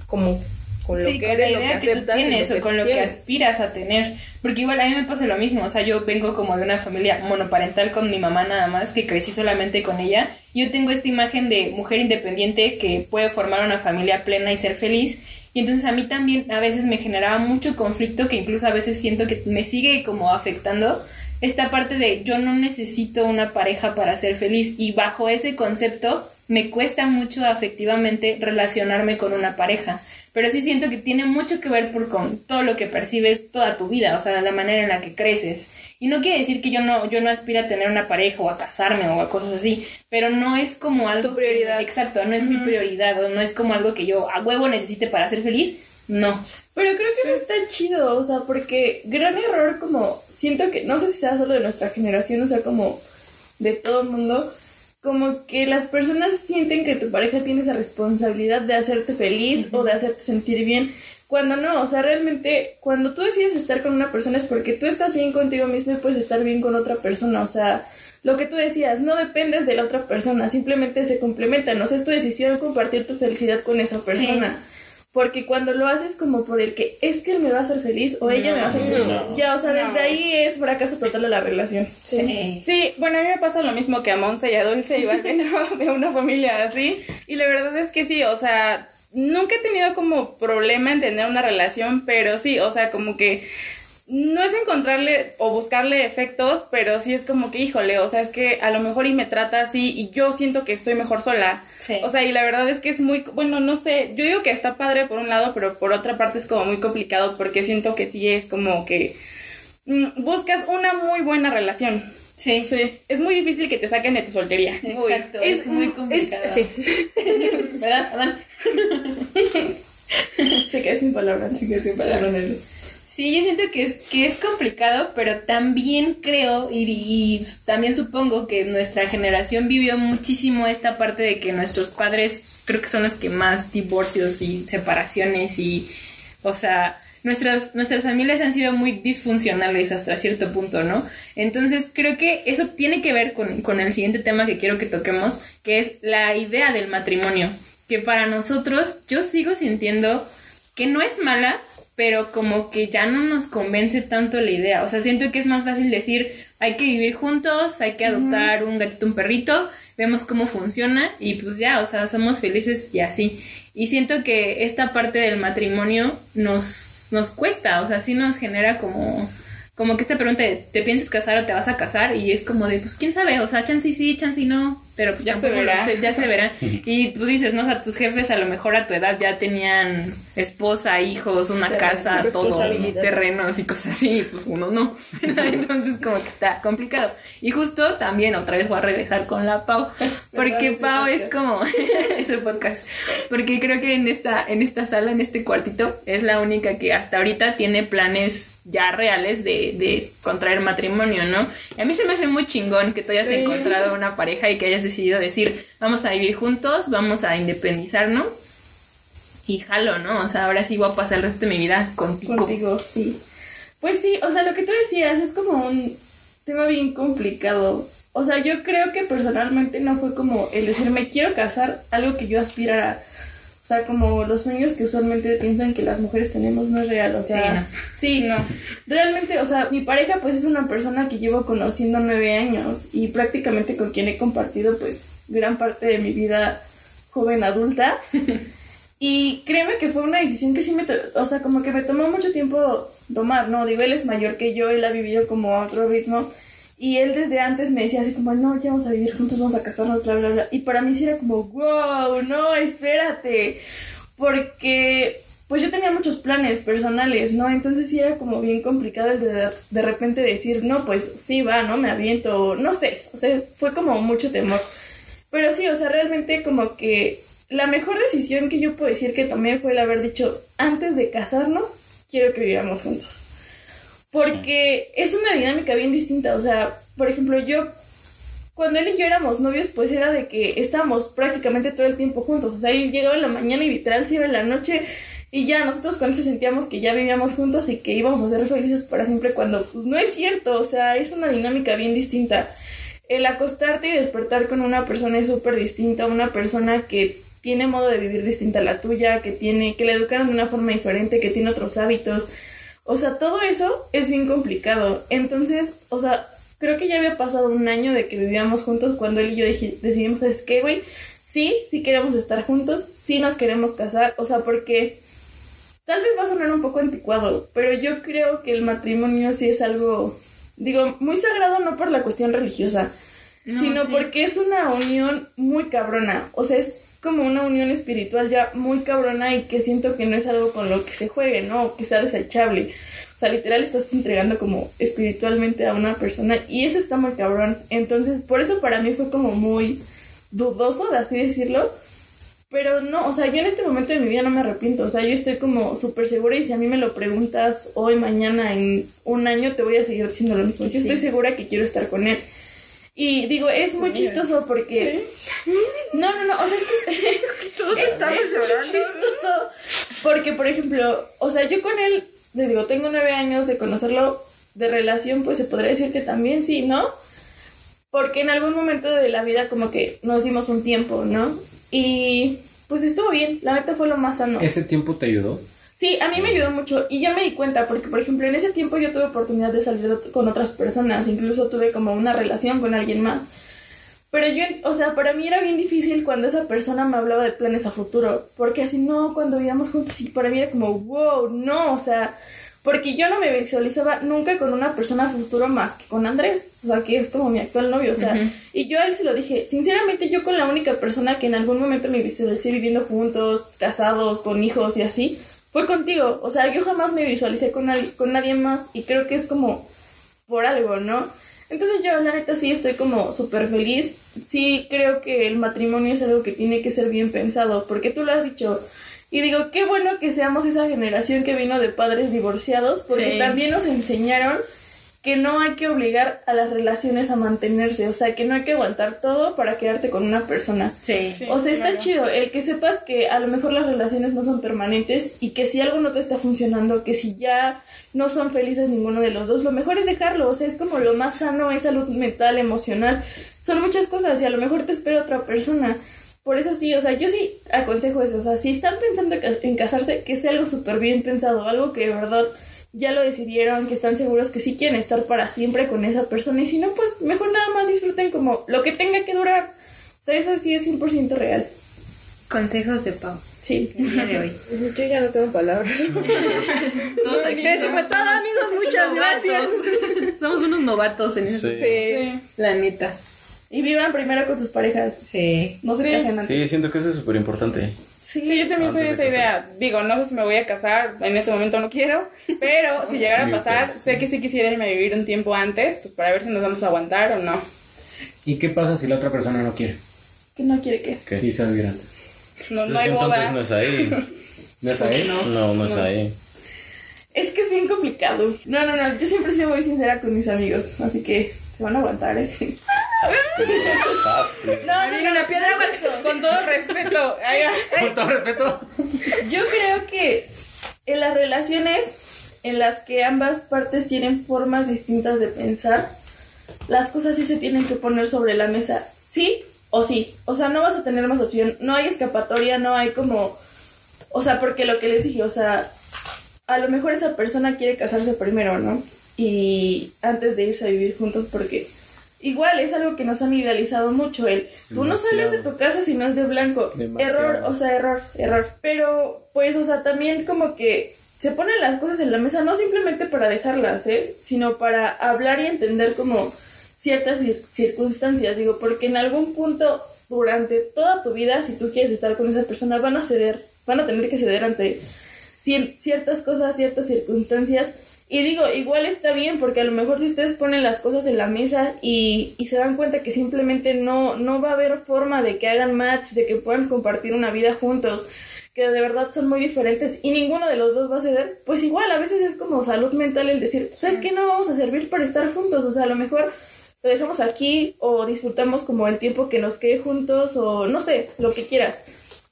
como, con lo sí, que con eres, lo que tú y lo que con lo que aspiras a tener. Porque igual a mí me pasa lo mismo, o sea, yo vengo como de una familia monoparental con mi mamá nada más, que crecí solamente con ella. Yo tengo esta imagen de mujer independiente que puede formar una familia plena y ser feliz. Y entonces a mí también a veces me generaba mucho conflicto que incluso a veces siento que me sigue como afectando esta parte de yo no necesito una pareja para ser feliz y bajo ese concepto me cuesta mucho afectivamente relacionarme con una pareja. Pero sí siento que tiene mucho que ver por con todo lo que percibes toda tu vida, o sea, la manera en la que creces. Y no quiere decir que yo no, yo no aspiro a tener una pareja o a casarme o a cosas así, pero no es como algo... Tu que- prioridad. exacto, no es mi prioridad o no es como algo que yo a huevo necesite para ser feliz. No. Pero creo que eso está chido, o sea, porque gran error como siento que, no sé si sea solo de nuestra generación, o sea, como de todo el mundo, como que las personas sienten que tu pareja tiene esa responsabilidad de hacerte feliz o de hacerte sentir bien, cuando no, o sea, realmente cuando tú decides estar con una persona es porque tú estás bien contigo mismo y puedes estar bien con otra persona, o sea, lo que tú decías, no dependes de la otra persona, simplemente se complementan, o sea, es tu decisión compartir tu felicidad con esa persona. Porque cuando lo haces como por el que es que él me va a hacer feliz o ella me va a hacer feliz, no. ya, o sea, desde ahí es fracaso total de la relación. Sí. Sí, bueno, a mí me pasa lo mismo que a Monza y a Dulce, igual de una familia así. Y la verdad es que sí, o sea, nunca he tenido como problema en tener una relación, pero sí, o sea, como que no es encontrarle o buscarle efectos, pero sí es como que, híjole, o sea, es que a lo mejor y me trata así y yo siento que estoy mejor sola. Sí. O sea, y la verdad es que es muy, bueno, no sé, yo digo que está padre por un lado, pero por otra parte es como muy complicado porque siento que sí es como que mm, buscas una muy buena relación. Sí. Sí, es muy difícil que te saquen de tu soltería. Exacto, es, muy es- complicado. sí. ¿Verdad, Adán? Se quedó sin palabras. Se quedó sin palabras. Sí, yo siento que es, que es complicado, pero también creo y, y también supongo que nuestra generación vivió muchísimo esta parte de que nuestros padres creo que son los que más divorcios y separaciones y, o sea, nuestras, nuestras familias han sido muy disfuncionales hasta cierto punto, ¿no? Entonces creo que eso tiene que ver con, con el siguiente tema que quiero que toquemos, que es la idea del matrimonio, que para nosotros yo sigo sintiendo que no es mala, pero como que ya no nos convence tanto la idea. O sea, siento que es más fácil decir, hay que vivir juntos, hay que adoptar un gatito, un perrito, vemos cómo funciona y pues ya, o sea, somos felices y así. Y siento que esta parte del matrimonio nos, nos cuesta, o sea, sí nos genera como, como que esta pregunta de, ¿te piensas casar o te vas a casar? Y es como de, pues quién sabe, o sea, chance sí, chance no. Pero pues Ya se verá. sé, ya se verá. Y tú dices, no, o sea, tus jefes a lo mejor a tu edad ya tenían esposa, hijos, una casa, todo, terrenos y cosas así, y pues uno no. Entonces como que está complicado. Y justo también otra vez voy a regresar con la Pau, porque es mi Pau es como ese podcast, porque creo que en esta en esta sala, en este cuartito es la única que hasta ahorita tiene planes ya reales de, de contraer matrimonio, ¿no? Y a mí se me hace muy chingón que tú hayas Sí. encontrado una pareja y que hayas decidido decir, vamos a vivir juntos, vamos a independizarnos. Y jalo, ¿no? O sea, ahora sí voy a pasar el resto de mi vida contigo. Contigo, sí. Pues sí, o sea, lo que tú decías es como un tema bien complicado. O sea, yo creo que personalmente no fue como el decir me quiero casar, algo que yo aspirara. O sea, como los sueños que usualmente piensan que las mujeres tenemos no es real. O sea, sí, no. Realmente, o sea, mi pareja pues es una persona que llevo conociendo nueve años y prácticamente con quien he compartido pues gran parte de mi vida joven adulta. Y créeme que fue una decisión que sí me, o sea, como que me tomó mucho tiempo tomar, ¿no? Digo, él es mayor que yo, él ha vivido como a otro ritmo. Y él desde antes me decía así como, no, ya vamos a vivir juntos, vamos a casarnos, bla, bla, bla. Y para mí sí era como, wow, no, espérate. Porque, pues yo tenía muchos planes personales, ¿no? Entonces sí era como bien complicado el de de repente decir, no, pues sí, va, ¿no? Me aviento, no sé. O sea, fue como mucho temor. Pero sí, o sea, realmente como que la mejor decisión que yo puedo decir que tomé fue el haber dicho, antes de casarnos, quiero que vivamos juntos. Porque es una dinámica bien distinta. O sea, por ejemplo, yo, cuando él y yo éramos novios, pues era de que estábamos prácticamente todo el tiempo juntos. O sea, él llegaba en la mañana y literal se iba en la noche. Y ya nosotros con eso sentíamos que ya vivíamos juntos y que íbamos a ser felices para siempre cuando pues no es cierto. O sea, es una dinámica bien distinta el acostarte y despertar con una persona es súper distinta, una persona que tiene modo de vivir distinta a la tuya, que tiene, que la educaron de una forma diferente, que tiene otros hábitos. O sea, todo eso es bien complicado. Entonces, o sea, creo que ya había pasado un año de que vivíamos juntos cuando él y yo decidimos, ¿sabes qué, güey? Sí, sí queremos estar juntos, sí nos queremos casar, o sea, porque tal vez va a sonar un poco anticuado, pero yo creo que el matrimonio sí es algo, digo, muy sagrado no por la cuestión religiosa, No, sino sí. porque es una unión muy cabrona, o sea, es como una unión espiritual ya muy cabrona y que siento que no es algo con lo que se juegue, ¿no? O que sea desechable. O sea, literal estás entregando como espiritualmente a una persona y eso está muy cabrón. Entonces, por eso para mí fue como muy dudoso, de así decirlo. Pero no, o sea, yo en este momento de mi vida no me arrepiento. O sea, yo estoy como súper segura y si a mí me lo preguntas hoy, mañana, en un año, te voy a seguir diciendo lo mismo. Yo estoy segura que quiero estar con él. Y digo, es muy chistoso porque... No, no, no, o sea, es que... Todos estamos llorando. chistoso porque, por ejemplo, o sea, yo con él, les digo, tengo nueve años de conocerlo de relación, pues se podría decir que también sí, ¿no? Porque en algún momento de la vida como que nos dimos un tiempo, ¿no? Y pues estuvo bien, la neta fue lo más sano. ¿Ese tiempo te ayudó? Sí, a mí me ayudó mucho y yo me di cuenta porque, por ejemplo, en ese tiempo yo tuve oportunidad de salir con otras personas, incluso tuve como una relación con alguien más. Pero yo, o sea, para mí era bien difícil cuando esa persona me hablaba de planes a futuro, porque así no, cuando vivíamos juntos, y para mí era como, wow, no, o sea, porque yo no me visualizaba nunca con una persona a futuro más que con Andrés, o sea, que es como mi actual novio, o sea, y yo a él se lo dije, sinceramente yo con la única persona que en algún momento me visualicé viviendo juntos, casados, con hijos y así, fue contigo, o sea, yo jamás me visualicé con, al- con nadie más y creo que es como por algo, ¿no? Entonces yo la neta sí estoy como súper feliz, sí creo que el matrimonio es algo que tiene que ser bien pensado, porque tú lo has dicho. Y digo, qué bueno que seamos esa generación que vino de padres divorciados, porque Sí. también nos enseñaron que no hay que obligar a las relaciones a mantenerse, o sea, que no hay que aguantar todo para quedarte con una persona. Sí. O sea, está chido el que sepas que a lo mejor las relaciones no son permanentes y que si algo no te está funcionando, que si ya no son felices ninguno de los dos, lo mejor es dejarlo. O sea, es como lo más sano, es salud mental, emocional. Son muchas cosas y a lo mejor te espera otra persona. Por eso sí, o sea, yo sí aconsejo eso. O sea, si están pensando ca- en casarse, que sea algo súper bien pensado, algo que de verdad ya lo decidieron, que están seguros que sí quieren estar para siempre con esa persona. Y si no, pues mejor nada más disfruten como lo que tenga que durar. O sea, eso sí es 100% real. Consejos de Pau. Sí. El día de hoy. Yo ya no tengo palabras. Todos aquí Eso fue somos todo, unos amigos. Muchas novatos. gracias. somos unos novatos en eso. Sí. Sí. La neta. Y vivan primero con sus parejas. Sí. No se Sí. casen antes. Sí, siento que eso es súper importante. Sí. Sí, yo también soy de esa idea. Digo, no sé si me voy a casar, en este momento no quiero, pero si llegara a pasar, sé que sí quisiera irme a vivir un tiempo antes, pues para ver si nos vamos a aguantar o no. ¿Y qué pasa si la otra persona no quiere? Que no quiere que. ¿Qué? Y se va a vivir antes. No, no Pues hay entonces boda. no es ahí. ¿No es ahí? No, no es ahí. Es que es bien complicado. No, no, no. Yo siempre he sido muy sincera con mis amigos. Así que se van a aguantar, ¿eh? No, no, no, una piedra, no. Con todo respeto. ay, ay. Con todo respeto. Yo creo que en las relaciones en las que ambas partes tienen formas distintas de pensar, las cosas sí se tienen que poner sobre la mesa, sí o sí. O sea, no vas a tener más opción, no hay escapatoria, no hay como... O sea, porque lo que les dije, o sea, a lo mejor esa persona quiere casarse primero, ¿no? Y antes de irse a vivir juntos porque... Igual es algo que nos han idealizado mucho, el tú no sales de tu casa si no es de blanco. Demasiado. Error, o sea, error, error. Pero, pues, o sea, también como que se ponen las cosas en la mesa, no simplemente para dejarlas, ¿eh? Sino para hablar y entender como ciertas cir- circunstancias, digo, porque en algún punto durante toda tu vida, si tú quieres estar con esa persona, van a ceder, van a tener que ceder ante cier- ciertas cosas, ciertas circunstancias. Y digo, igual está bien, porque a lo mejor si ustedes ponen las cosas en la mesa y, se dan cuenta que simplemente no, no va a haber forma de que hagan match, de que puedan compartir una vida juntos, que de verdad son muy diferentes y ninguno de los dos va a ceder, pues igual a veces es como salud mental el decir, ¿sabes qué? No vamos a servir para estar juntos, o sea, a lo mejor lo dejamos aquí o disfrutamos como el tiempo que nos quede juntos o no sé, lo que quieras.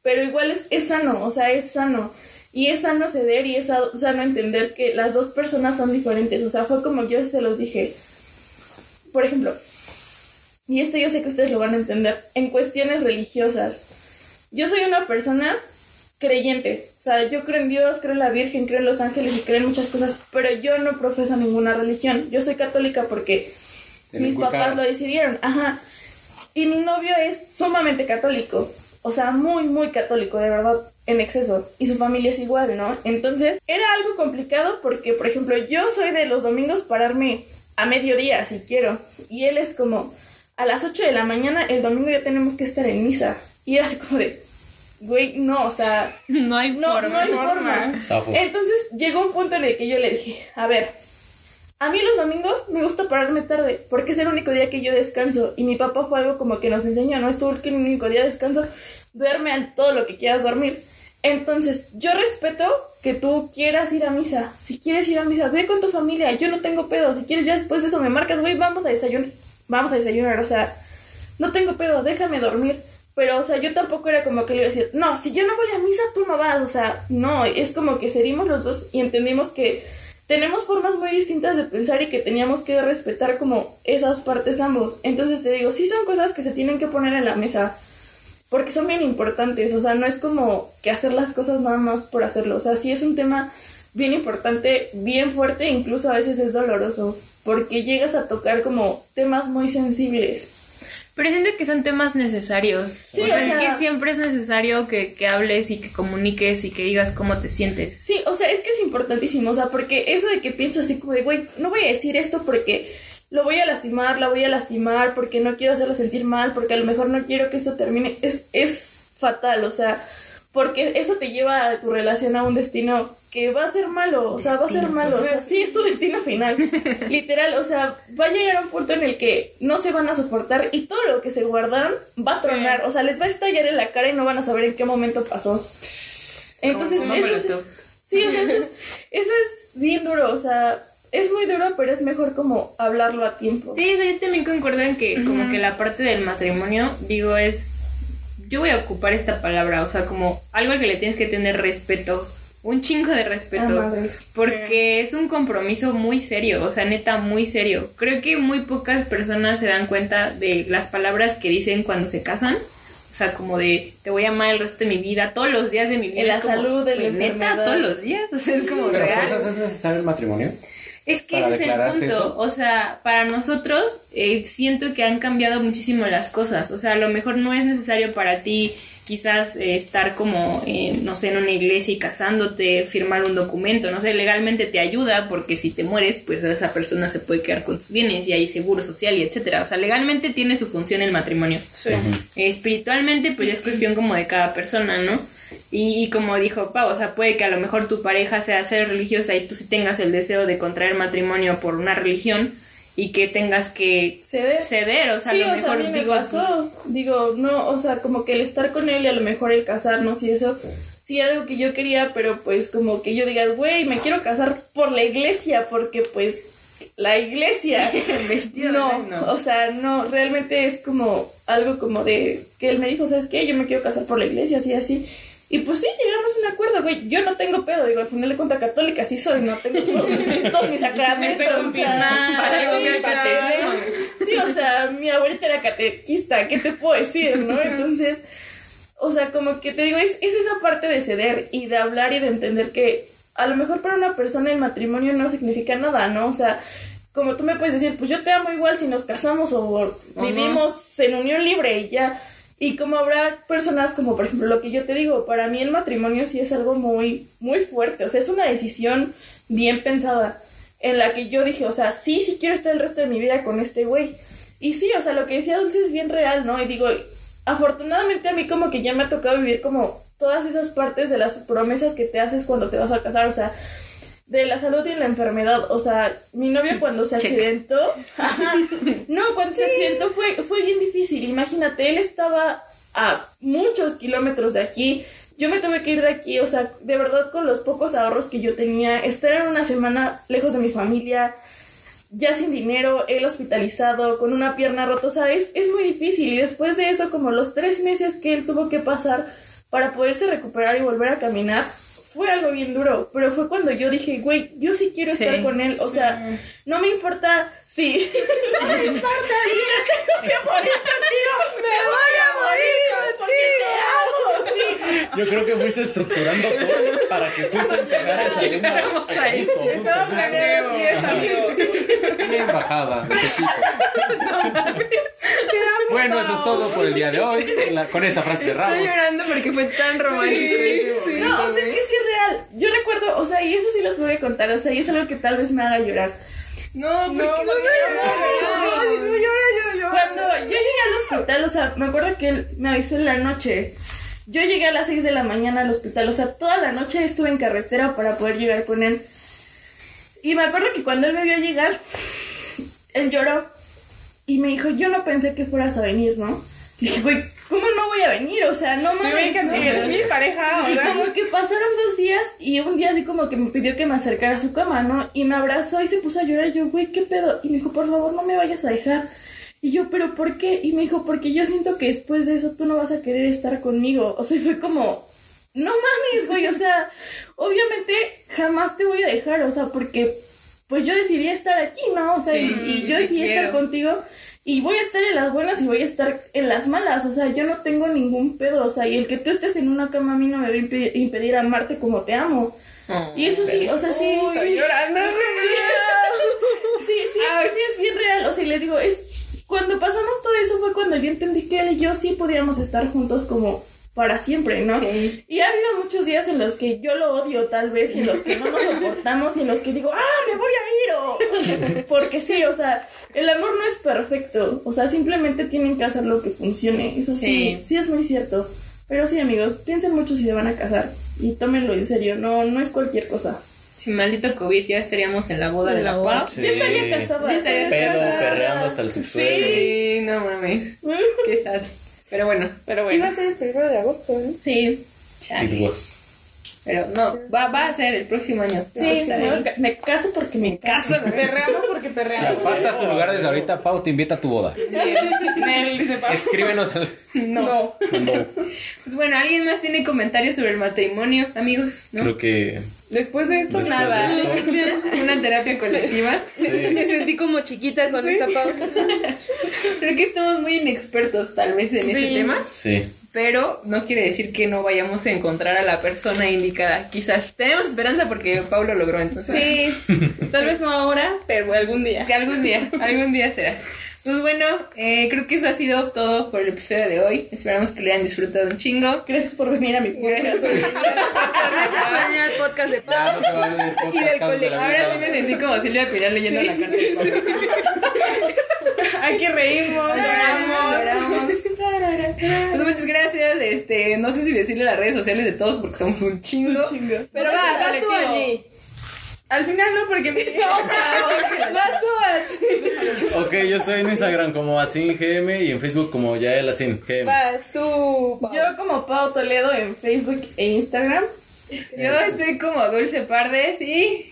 Pero igual es, es sano, o sea, es sano. Y es sano ceder y es sa- sano entender que las dos personas son diferentes. O sea, fue como yo se los dije. Por ejemplo, y esto yo sé que ustedes lo van a entender, en cuestiones religiosas. Yo soy una persona creyente. O sea, yo creo en Dios, creo en la Virgen, creo en los ángeles y creo en muchas cosas, pero yo no profeso ninguna religión. Yo soy católica porque mis papás lo decidieron. Ajá. Y mi novio es sumamente católico. O sea, muy, muy católico, de verdad, en exceso. Y su familia es igual, ¿no? Entonces, era algo complicado porque, por ejemplo, yo soy de los domingos pararme a mediodía, si quiero. Y él es como, a las 8 de la mañana, el domingo ya tenemos que estar en misa. Y era así como de, güey, no, o sea, No hay no, forma. no hay forma. Entonces llegó un punto en el que yo le dije, a ver, a mí los domingos me gusta pararme tarde, porque es el único día que yo descanso. Y mi papá fue algo como que nos enseñó, no es tu el único día de descanso, duerme a todo lo que quieras dormir. Entonces, yo respeto que tú quieras ir a misa. Si quieres ir a misa, ve con tu familia, yo no tengo pedo. Si quieres ya después de eso me marcas, güey, vamos a desayunar. Vamos a desayunar, o sea, no tengo pedo, déjame dormir. Pero, o sea, yo tampoco era como que le iba a decir, no, si yo no voy a misa, tú no vas. O sea, no, es como que cedimos los dos y entendimos que tenemos formas muy distintas de pensar y que teníamos que respetar como esas partes ambos. Entonces te digo, sí son cosas que se tienen que poner en la mesa porque son bien importantes. O sea, no es como que hacer las cosas nada más por hacerlo. O sea, sí es un tema bien importante, bien fuerte, incluso a veces es doloroso porque llegas a tocar como temas muy sensibles. Pero siento que son temas necesarios. Sí, o sea, o sea- es que siempre es necesario que, que hables y que comuniques y que digas cómo te sientes. Sí, o sea, es que es importantísimo, o sea, porque eso de que piensas así como de, güey, no voy a decir esto porque lo voy a lastimar, la voy a lastimar, porque no quiero hacerla sentir mal, porque a lo mejor no quiero que eso termine, es, es fatal, o sea, porque eso te lleva a tu relación a un destino que va a ser malo, o sea, va a ser malo, o sea, sí, es tu destino final, literal, o sea, va a llegar a un punto en el que no se van a soportar y todo lo que se guardaron va a tronar, o sea, les va a estallar en la cara y no van a saber en qué momento pasó. Entonces, eso es. Sí, o sea, eso es, eso es bien duro, o sea, es muy duro, pero es mejor como hablarlo a tiempo. Sí, eso yo también concuerdo en que como que la parte del matrimonio, digo, es... Yo voy a ocupar esta palabra, o sea, como algo al que le tienes que tener respeto, un chingo de respeto. Ah. Porque es un compromiso muy serio, o sea, neta, muy serio. Creo que muy pocas personas se dan cuenta de las palabras que dicen cuando se casan. O sea, como de te voy a amar el resto de mi vida, todos los días de mi vida. En la como, salud, en la "Güey, neta, enfermedad". todos los días. O sea, es como Pero real. es necesario el matrimonio. Es que ese es el punto. eso. O sea, para nosotros eh, siento que han cambiado muchísimo las cosas. O sea, a lo mejor no es necesario para ti quizás eh, estar como, eh, no sé, en una iglesia y casándote, firmar un documento, no sé, legalmente te ayuda porque si te mueres, pues esa persona se puede quedar con tus bienes y hay seguro social y etcétera. O sea, legalmente tiene su función el matrimonio. Sí. Eh, espiritualmente, pues ya es cuestión como de cada persona, ¿no? Y, y como dijo Pau, o sea, puede que a lo mejor tu pareja sea ser religiosa y tú sí tengas el deseo de contraer matrimonio por una religión y que tengas que Ceder. ceder, o sea, sí, a lo o sea, a mejor mí me digo, pasó. Digo, no, o sea, como que el estar con él y a lo mejor el casarnos y eso, sí era algo que yo quería, pero pues como que yo diga, güey, me quiero casar por la iglesia, porque pues la iglesia. vestido no, no. o sea, no, realmente es como algo como de que él me dijo, ¿sabes qué? Yo me quiero casar por la iglesia, así, así. Y pues sí, llegamos a un acuerdo, güey. Yo no tengo pedo, digo, al final de cuentas católica sí soy, no tengo todos, todos mis sacramentos. o sea, Para sí, o sea. Sí, o sea, mi abuelita era catequista, ¿qué te puedo decir, no? Entonces, o sea, como que te digo, es, es esa parte de ceder y de hablar y de entender que a lo mejor para una persona el matrimonio no significa nada, ¿no? O sea, como tú me puedes decir, pues yo te amo igual si nos casamos o vivimos en unión libre y ya. Y como habrá personas como por ejemplo lo que yo te digo, para mí el matrimonio sí es algo muy, muy fuerte, o sea, es una decisión bien pensada en la que yo dije, o sea, sí, sí quiero estar el resto de mi vida con este güey. Y sí, o sea, lo que decía Dulce es bien real, ¿no? Y digo, afortunadamente a mí como que ya me ha tocado vivir como todas esas partes de las promesas que te haces cuando te vas a casar, o sea, de la salud y la enfermedad, o sea, mi novio cuando se accidentó, no, cuando se accidentó fue, fue bien difícil, imagínate, él estaba a muchos kilómetros de aquí, yo me tuve que ir de aquí, o sea, de verdad con los pocos ahorros que yo tenía, estar en una semana lejos de mi familia, ya sin dinero, él hospitalizado, con una pierna rota, o sea, es, es muy difícil. Y después de eso, como los tres meses que él tuvo que pasar para poderse recuperar y volver a caminar, fue algo bien duro. Pero fue cuando yo dije, güey, yo sí quiero Sí, estar con él. O sea, no me importa si... no me importa si yo tengo que morir contigo. Me voy a morir contigo. Sí. Yo creo que fuiste estructurando todo para que fuese a encajar esa a eso. Estaba planeada fiesta, amigos. Bien bajada, de pechito. Bueno, eso es todo por el día de hoy. La- con esa frase cerramos. Estoy llorando porque fue tan romántico. ese momento, No, o sea, es que sí es real. Yo recuerdo, o sea, y eso sí los voy a contar, o sea, y es algo que tal vez me haga llorar. No, porque no, Ay, no llora, yo, yo. Cuando yo llegué al hospital, o sea, me acuerdo que él me avisó en la noche. Yo llegué a las 6 de la mañana al hospital, o sea, toda la noche estuve en carretera para poder llegar con él. Y me acuerdo que cuando él me vio llegar, él lloró y me dijo, yo no pensé que fueras a venir, ¿no? Y dije, güey, ¿cómo no voy a venir? O sea, no mames. ¿no? mi pareja, o Y sea. como que pasaron dos días y un día así como que me pidió que me acercara a su cama, ¿no? Y me abrazó y se puso a llorar. Y yo, güey, ¿qué pedo? Y me dijo, por favor, no me vayas a dejar. Y yo, ¿pero por qué? Y me dijo, porque yo siento que después de eso tú no vas a querer estar conmigo. O sea, y fue como, no mames, güey. O sea, obviamente jamás te voy a dejar. O sea, porque pues yo decidí estar aquí, ¿no? O sea, y- Sí, y, yo decidí estar contigo. Y voy a estar en las buenas y voy a estar en las malas. O sea, yo no tengo ningún pedo. O sea, y el que tú estés en una cama a mí no me va a impe- impedir amarte como te amo. Y eso sí, o sea, sí. Estoy llorando, Sí, sí, sí, es bien real. O sea, y les digo, es cuando pasamos todo eso fue cuando yo entendí que él y yo sí podíamos estar juntos como para siempre, ¿no? Sí. Y ha habido muchos días en los que yo lo odio tal vez y en los que no nos soportamos y en los que digo, ah, me voy a ir o porque sí, o sea, el amor no es perfecto, o sea, simplemente tienen que hacer lo que funcione, eso sí, Sí. sí, es muy cierto. Pero sí, amigos, piensen mucho si se van a casar y tómenlo en serio, no, no es cualquier cosa. Sin maldito COVID ya estaríamos en la boda de la paz. Sí. Ya estaría casada. Ya estaría estaría Pedo, casada. perreando hasta el subsuelo. Sí, no mames. Qué sad. Pero bueno, Pero Iba bueno. a ser el primero de agosto, ¿eh? Sí, chale. It was. Pero no, va, va a ser el próximo año. sí, me, ca- me caso porque me caso. Perreamos porque Si perreamos. apartas tu lugar desde ahorita, Pau te invita a tu boda. Escríbenos al. No. No, Pues bueno, ¿alguien más tiene comentarios sobre el matrimonio, amigos? ¿No? creo que. Después de esto, Después nada. de esto. Una terapia colectiva. Me sentí como chiquita con esta pauta. Creo que estamos muy inexpertos tal vez en ese Sí. tema, Sí. Pero no quiere decir que no vayamos a encontrar a la persona indicada. Quizás tenemos esperanza porque Pablo logró entonces. Sí, tal vez no ahora, pero algún día. Que algún día, algún día será. Pues bueno, eh, creo que eso ha sido todo por el episodio de hoy. Esperamos que lo hayan disfrutado un chingo. Gracias por venir a mi podcast. Gracias por venir al podcast de Ya Pau. no se va a ver Y del la Ahora sí me sentí como Silvia Pilar leyendo la carta de Pau. Aquí reímos, lloramos. Lloramos. Pues muchas gracias. Este, no sé si decirle las redes sociales de todos porque somos un chingo. Chingo. Pero va, vas tú. Angie. Al final no, porque me... Vas tú. Ok, yo estoy en Instagram como AtzinGM y en Facebook como Yael Atzin GM. Vas tú, Pau. Yo como Pau Toledo en Facebook e Instagram. Yo estoy como Dulce Pardes y.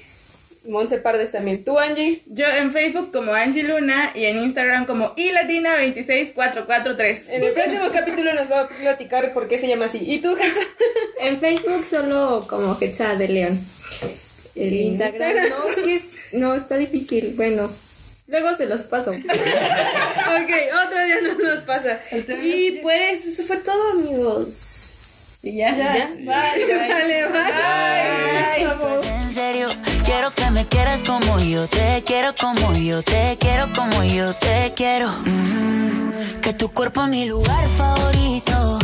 Monse Pardes también. Tú, Angie. Yo en Facebook como Angie Luna y en Instagram como ilatina26443. En el próximo capítulo nos va a platicar por qué se llama así. ¿Y tú, Hansa? En Facebook solo como Quetzal de León. El Instagram no, es que es- no está difícil. Bueno, luego se los paso. ok, otro día no nos pasa. Y pues, eso fue todo, amigos. Y ya. Ya, bye. Vale, bye. En serio, quiero que me quieras como yo te quiero, como yo te quiero, como yo te quiero. Mm, que tu cuerpo es mi lugar favorito.